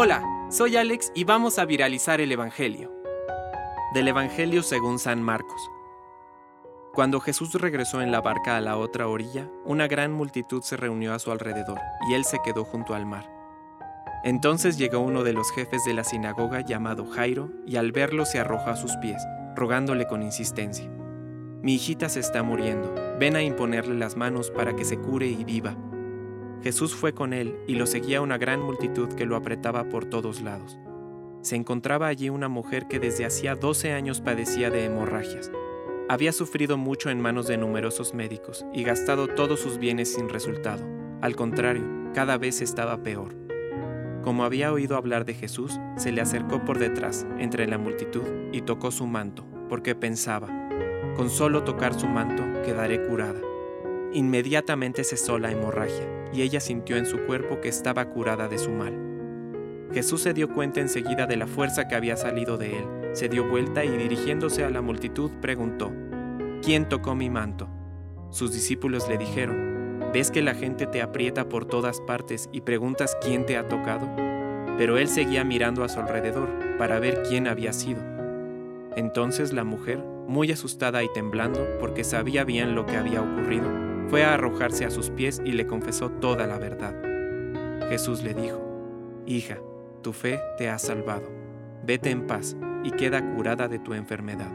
Hola, soy Alex y vamos a viralizar el Evangelio. Del Evangelio según San Marcos. Cuando Jesús regresó en la barca a la otra orilla, una gran multitud se reunió a su alrededor y él se quedó junto al mar. Entonces llegó uno de los jefes de la sinagoga llamado Jairo y al verlo se arrojó a sus pies, rogándole con insistencia. Mi hijita se está muriendo, ven a imponerle las manos para que se cure y viva. Jesús fue con él y lo seguía una gran multitud que lo apretaba por todos lados. Se encontraba allí una mujer que desde hacía 12 años padecía de hemorragias. Había sufrido mucho en manos de numerosos médicos y gastado todos sus bienes sin resultado. Al contrario, cada vez estaba peor. Como había oído hablar de Jesús, se le acercó por detrás, entre la multitud, y tocó su manto, porque pensaba, con solo tocar su manto quedaré curada. Inmediatamente cesó la hemorragia, y ella sintió en su cuerpo que estaba curada de su mal. Jesús se dio cuenta enseguida de la fuerza que había salido de él, se dio vuelta y dirigiéndose a la multitud preguntó, ¿quién tocó mi manto? Sus discípulos le dijeron, ¿ves que la gente te aprieta por todas partes y preguntas quién te ha tocado? Pero él seguía mirando a su alrededor para ver quién había sido. Entonces la mujer, muy asustada y temblando porque sabía bien lo que había ocurrido, fue a arrojarse a sus pies y le confesó toda la verdad. Jesús le dijo, Hija, tu fe te ha salvado. Vete en paz y queda curada de tu enfermedad.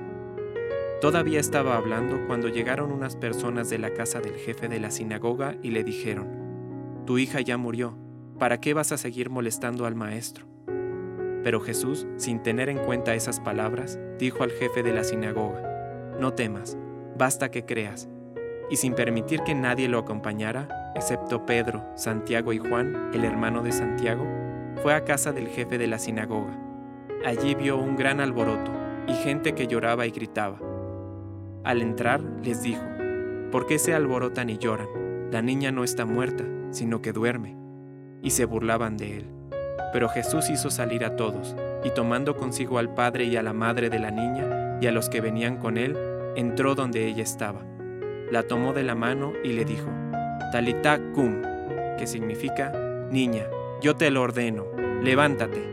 Todavía estaba hablando cuando llegaron unas personas de la casa del jefe de la sinagoga y le dijeron, Tu hija ya murió, ¿para qué vas a seguir molestando al maestro? Pero Jesús, sin tener en cuenta esas palabras, dijo al jefe de la sinagoga, No temas, basta que creas y sin permitir que nadie lo acompañara, excepto Pedro, Santiago y Juan, el hermano de Santiago, fue a casa del jefe de la sinagoga. Allí vio un gran alboroto y gente que lloraba y gritaba. Al entrar les dijo, ¿por qué se alborotan y lloran? La niña no está muerta, sino que duerme. Y se burlaban de él. Pero Jesús hizo salir a todos, y tomando consigo al padre y a la madre de la niña, y a los que venían con él, entró donde ella estaba la tomó de la mano y le dijo, Talita cum, que significa, Niña, yo te lo ordeno, levántate.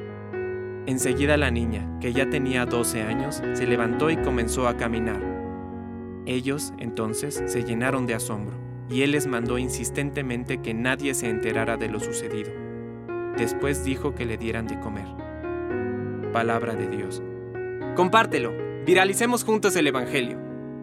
Enseguida la niña, que ya tenía 12 años, se levantó y comenzó a caminar. Ellos, entonces, se llenaron de asombro, y él les mandó insistentemente que nadie se enterara de lo sucedido. Después dijo que le dieran de comer. Palabra de Dios. Compártelo, viralicemos juntos el Evangelio.